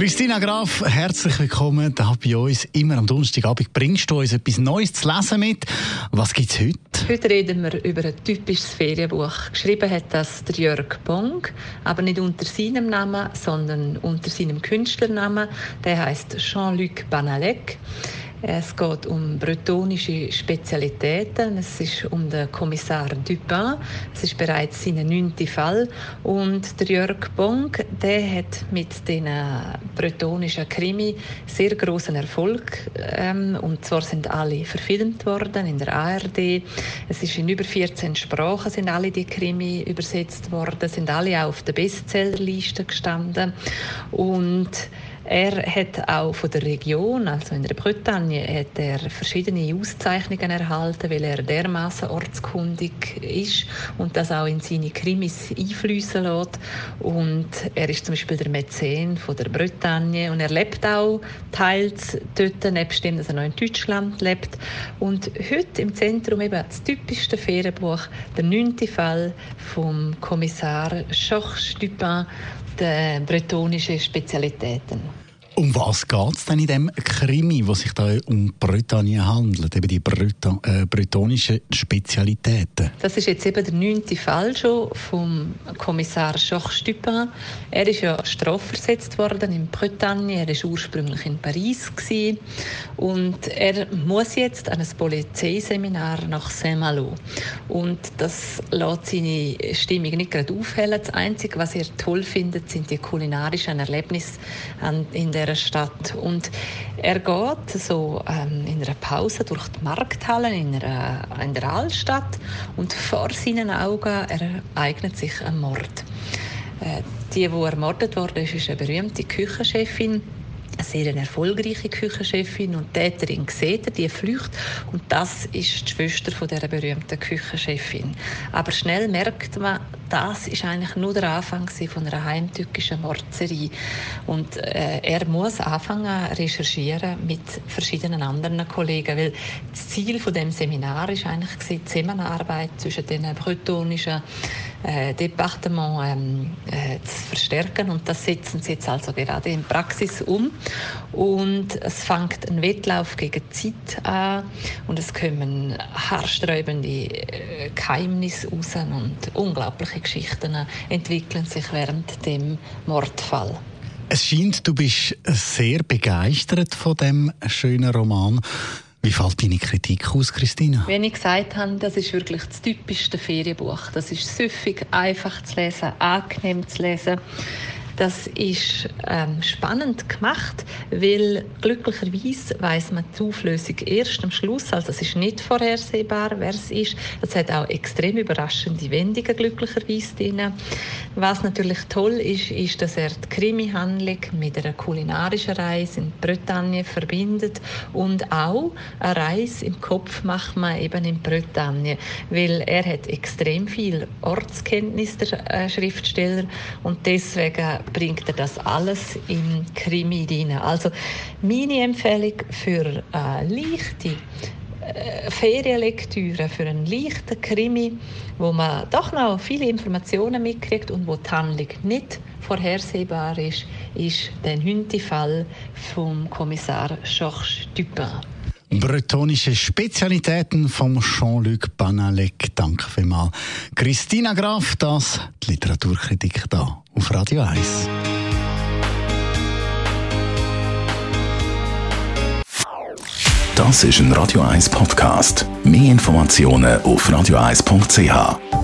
Christina Graf, herzlich willkommen da bei uns. Immer am Donnerstagabend bringst du uns etwas Neues zu lesen mit. Was gibt es heute? Heute reden wir über ein typisches Ferienbuch. Geschrieben hat das der Jörg Bong, aber nicht unter seinem Namen, sondern unter seinem Künstlernamen. Der heißt Jean-Luc Banalek. Es geht um bretonische Spezialitäten. Es ist um den Kommissar Dupin. Es ist bereits sein neunter Fall. Und der Jörg Bong, der hat mit den bretonischen Krimi sehr großen Erfolg. Ähm, und zwar sind alle verfilmt worden in der ARD. Es ist in über 14 Sprachen sind alle die Krimi übersetzt worden, sind alle auch auf der Bestsellerliste gestanden. Und er hat auch von der Region, also in der Bretagne, hat er verschiedene Auszeichnungen erhalten, weil er dermaßen ortskundig ist und das auch in seine Krimis einfließen lässt. Und er ist zum Beispiel der Mäzen von der Bretagne und er lebt auch teils dort, nebst dem, dass er noch in Deutschland lebt. Und heute im Zentrum eben das typischste Ferienbuch, der neunte Fall vom Kommissar Georges Dupin, der bretonischen Spezialitäten. Um was geht es denn in dem Krimi, wo sich da um Bretagne handelt, eben die Breta äh, bretonischen Spezialitäten? Das ist jetzt eben der neunte Fall schon vom Kommissar Georges Dupin. Er ist ja strafversetzt worden in Bretagne. Er war ursprünglich in Paris gewesen. und er muss jetzt an ein Polizeiseminar nach Saint-Malo. Und das lässt seine Stimmung nicht gerade aufhellen. Das Einzige, was er toll findet, sind die kulinarischen Erlebnisse in der dieser Stadt. Und er geht so ähm, in einer Pause durch die Markthallen in, einer, in der Altstadt und vor seinen Augen ereignet sich ein Mord. Äh, die, die ermordet wurde, ist eine berühmte Küchenchefin eine sehr erfolgreiche Küchenchefin und die Täterin sieht die flücht und das ist die Schwester von der berühmten Küchenchefin. Aber schnell merkt man, das ist eigentlich nur der Anfang von einer heimtückischen Mordserie. Und äh, er muss anfangen recherchieren mit verschiedenen anderen Kollegen, weil das Ziel von dem Seminar ist eigentlich die Zusammenarbeit zwischen den bretonischen äh, Departement ähm, äh, zu verstärken und das setzen sie jetzt also gerade in Praxis um und es fängt ein Wettlauf gegen Zeit an und es kommen haarsträubende äh, Geheimnisse raus und unglaubliche Geschichten entwickeln sich während dem Mordfall. Es scheint, du bist sehr begeistert von dem schönen Roman. Wie fällt deine Kritik aus, Christina? Wie ich gesagt habe, das ist wirklich das typischste Ferienbuch. Das ist süffig, einfach zu lesen, angenehm zu lesen. Das ist ähm, spannend gemacht, weil glücklicherweise weiß man die Auflösung erst am Schluss. Also es ist nicht vorhersehbar, wer es ist. Es hat auch extrem überraschende Wendungen glücklicherweise drin. Was natürlich toll ist, ist, dass er die Krimi-Handlung mit einer kulinarischen Reise in Bretagne verbindet und auch eine Reise im Kopf macht man eben in Bretagne, weil er hat extrem viel Ortskenntnis der äh, Schriftsteller und deswegen bringt er das alles im Krimi rein. Also meine Empfehlung für eine leichte äh, Ferienlektüre für einen leichten Krimi, wo man doch noch viele Informationen mitkriegt und wo die Handlung nicht vorhersehbar ist, ist der neunte Fall vom Kommissar Georges Dupin. Bretonische Spezialitäten vom Jean-Luc Banalek. Danke vielmals. Christina Graf, das die Literaturkritik da auf Radio 1. Das ist ein Radio 1 Podcast. Mehr Informationen auf radio1.ch.